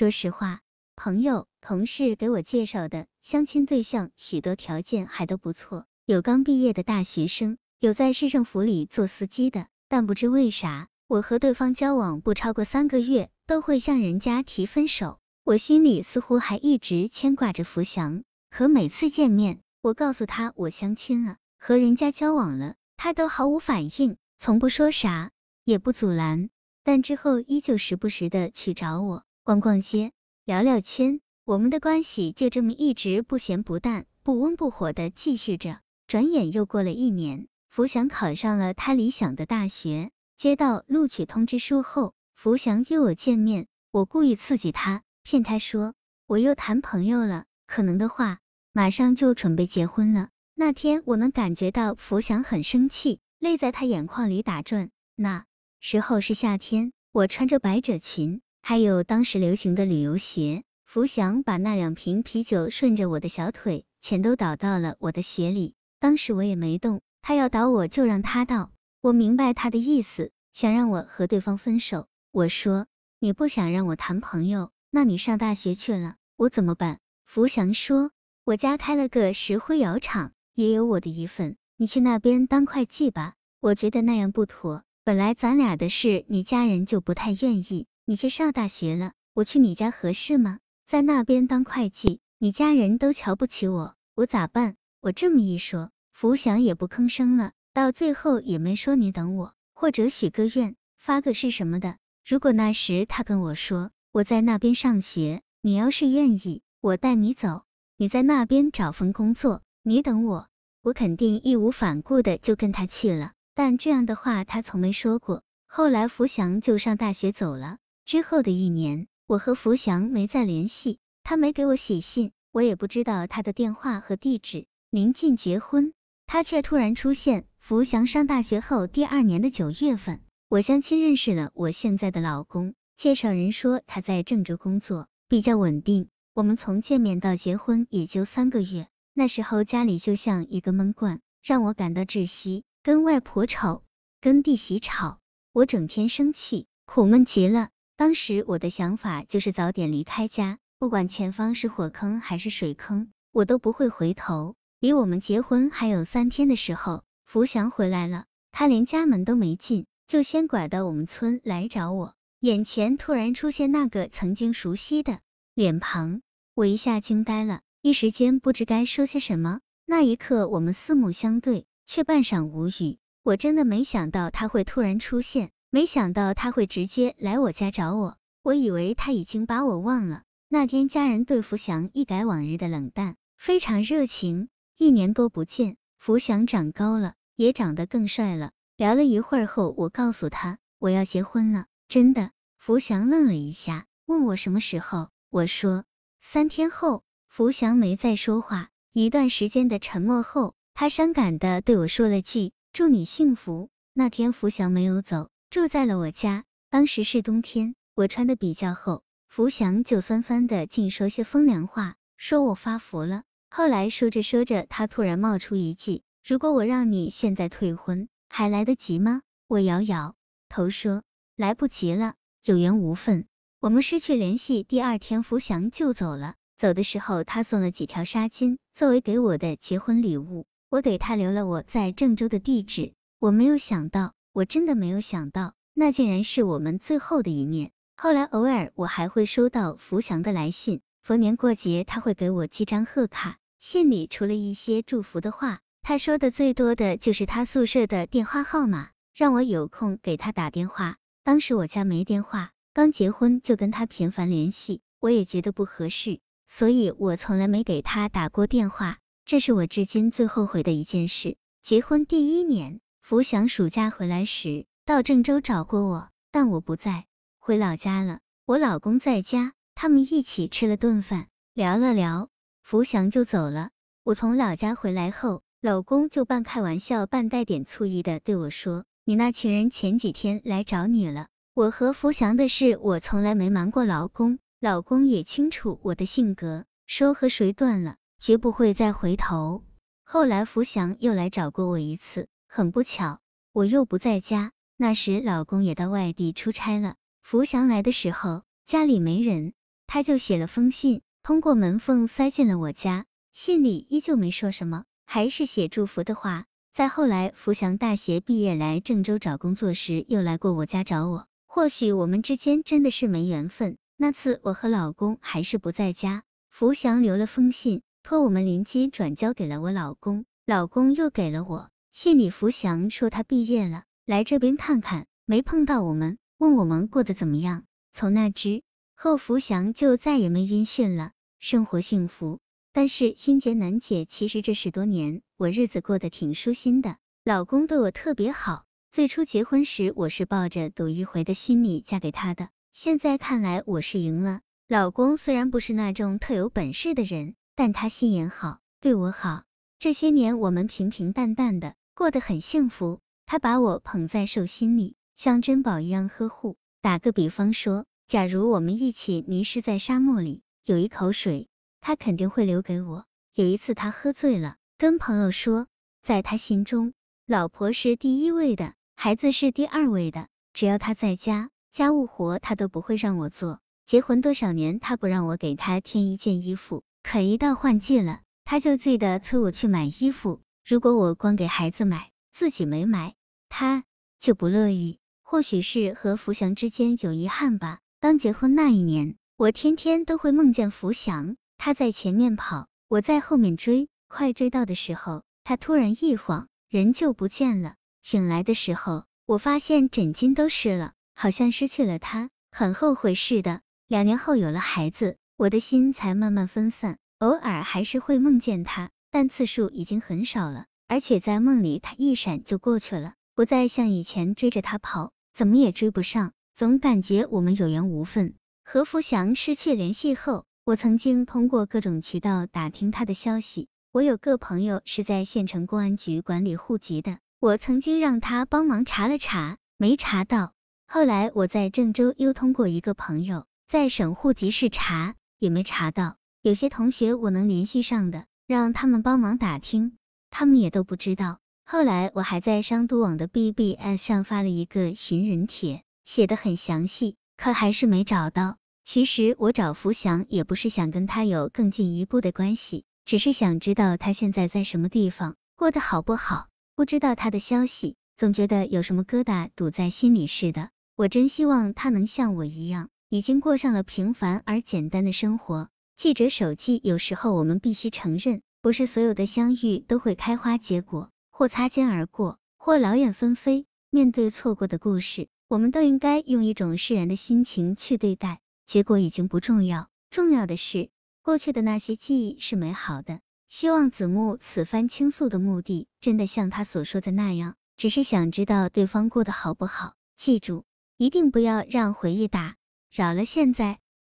说实话，朋友、同事给我介绍的相亲对象，许多条件还都不错，有刚毕业的大学生，有在市政府里做司机的，但不知为啥，我和对方交往不超过三个月，都会向人家提分手。我心里似乎还一直牵挂着福祥，可每次见面，我告诉他我相亲了，和人家交往了，他都毫无反应，从不说啥，也不阻拦，但之后依旧时不时的去找我逛逛街、聊聊天，我们的关系就这么一直不咸不淡、不温不火的继续着。转眼又过了一年，福祥考上了他理想的大学，接到录取通知书后，福祥约我见面，我故意刺激他。骗他说我又谈朋友了，可能的话马上就准备结婚了。那天我能感觉到福祥很生气，泪在他眼眶里打转。那时候是夏天，我穿着百褶裙，还有当时流行的旅游鞋。福祥把那两瓶啤酒顺着我的小腿全都倒到了我的鞋里，当时我也没动，他要倒我就让他倒。我明白他的意思，想让我和对方分手。我说你不想让我谈朋友。那你上大学去了，我怎么办？福祥说，我家开了个石灰窑厂，也有我的一份，你去那边当会计吧。我觉得那样不妥，本来咱俩的事，你家人就不太愿意。你去上大学了，我去你家合适吗？在那边当会计，你家人都瞧不起我，我咋办？我这么一说，福祥也不吭声了，到最后也没说你等我，或者许个愿，发个誓什么的。如果那时他跟我说。我在那边上学，你要是愿意，我带你走。你在那边找份工作，你等我，我肯定义无反顾的就跟他去了。但这样的话他从没说过。后来福祥就上大学走了，之后的一年，我和福祥没再联系，他没给我写信，我也不知道他的电话和地址。临近结婚，他却突然出现。福祥上大学后第二年的九月份，我相亲认识了我现在的老公。介绍人说他在郑州工作，比较稳定。我们从见面到结婚也就三个月，那时候家里就像一个闷罐，让我感到窒息。跟外婆吵，跟弟媳吵，我整天生气，苦闷极了。当时我的想法就是早点离开家，不管前方是火坑还是水坑，我都不会回头。离我们结婚还有三天的时候，福祥回来了，他连家门都没进，就先拐到我们村来找我。眼前突然出现那个曾经熟悉的脸庞，我一下惊呆了，一时间不知该说些什么。那一刻，我们四目相对，却半晌无语。我真的没想到他会突然出现，没想到他会直接来我家找我。我以为他已经把我忘了。那天家人对福祥一改往日的冷淡，非常热情。一年多不见，福祥长高了，也长得更帅了。聊了一会儿后，我告诉他我要结婚了。真的，福祥愣了一下，问我什么时候。我说三天后。福祥没再说话，一段时间的沉默后，他伤感的对我说了句：“祝你幸福。”那天福祥没有走，住在了我家。当时是冬天，我穿的比较厚，福祥就酸酸的净说些风凉话，说我发福了。后来说着说着，他突然冒出一句：“如果我让你现在退婚，还来得及吗？”我摇摇头说。来不及了，有缘无分，我们失去联系。第二天，福祥就走了。走的时候，他送了几条纱巾作为给我的结婚礼物。我给他留了我在郑州的地址。我没有想到，我真的没有想到，那竟然是我们最后的一面。后来，偶尔我还会收到福祥的来信，逢年过节他会给我寄张贺卡，信里除了一些祝福的话，他说的最多的就是他宿舍的电话号码，让我有空给他打电话。当时我家没电话，刚结婚就跟他频繁联系，我也觉得不合适，所以我从来没给他打过电话，这是我至今最后悔的一件事。结婚第一年，福祥暑假回来时到郑州找过我，但我不在，回老家了。我老公在家，他们一起吃了顿饭，聊了聊，福祥就走了。我从老家回来后，老公就半开玩笑半带点醋意的对我说。你那情人前几天来找你了。我和福祥的事，我从来没瞒过老公，老公也清楚我的性格，说和谁断了，绝不会再回头。后来福祥又来找过我一次，很不巧，我又不在家，那时老公也到外地出差了。福祥来的时候，家里没人，他就写了封信，通过门缝塞进了我家。信里依旧没说什么，还是写祝福的话。再后来，福祥大学毕业来郑州找工作时，又来过我家找我。或许我们之间真的是没缘分。那次我和老公还是不在家，福祥留了封信，托我们邻居转交给了我老公，老公又给了我。信里福祥说他毕业了，来这边看看，没碰到我们，问我们过得怎么样。从那之后，福祥就再也没音讯了，生活幸福。但是心结难解，其实这十多年我日子过得挺舒心的，老公对我特别好。最初结婚时，我是抱着赌一回的心理嫁给他的，现在看来我是赢了。老公虽然不是那种特有本事的人，但他心眼好，对我好。这些年我们平平淡淡的，过得很幸福。他把我捧在手心里，像珍宝一样呵护。打个比方说，假如我们一起迷失在沙漠里，有一口水。他肯定会留给我。有一次他喝醉了，跟朋友说，在他心中，老婆是第一位的，孩子是第二位的。只要他在家，家务活他都不会让我做。结婚多少年，他不让我给他添一件衣服，可一到换季了，他就记得催我去买衣服。如果我光给孩子买，自己没买，他就不乐意。或许是和福祥之间有遗憾吧。刚结婚那一年，我天天都会梦见福祥。他在前面跑，我在后面追，快追到的时候，他突然一晃，人就不见了。醒来的时候，我发现枕巾都湿了，好像失去了他，很后悔似的。两年后有了孩子，我的心才慢慢分散，偶尔还是会梦见他，但次数已经很少了。而且在梦里，他一闪就过去了，不再像以前追着他跑，怎么也追不上，总感觉我们有缘无分。和福祥失去联系后。我曾经通过各种渠道打听他的消息。我有个朋友是在县城公安局管理户籍的，我曾经让他帮忙查了查，没查到。后来我在郑州又通过一个朋友在省户籍室查，也没查到。有些同学我能联系上的，让他们帮忙打听，他们也都不知道。后来我还在商都网的 BBS 上发了一个寻人帖，写的很详细，可还是没找到。其实我找福祥也不是想跟他有更进一步的关系，只是想知道他现在在什么地方，过得好不好。不知道他的消息，总觉得有什么疙瘩堵在心里似的。我真希望他能像我一样，已经过上了平凡而简单的生活。记者手记，有时候我们必须承认，不是所有的相遇都会开花结果，或擦肩而过，或劳燕分飞。面对错过的故事，我们都应该用一种释然的心情去对待。结果已经不重要，重要的是过去的那些记忆是美好的。希望子木此番倾诉的目的，真的像他所说的那样，只是想知道对方过得好不好。记住，一定不要让回忆打扰了现在。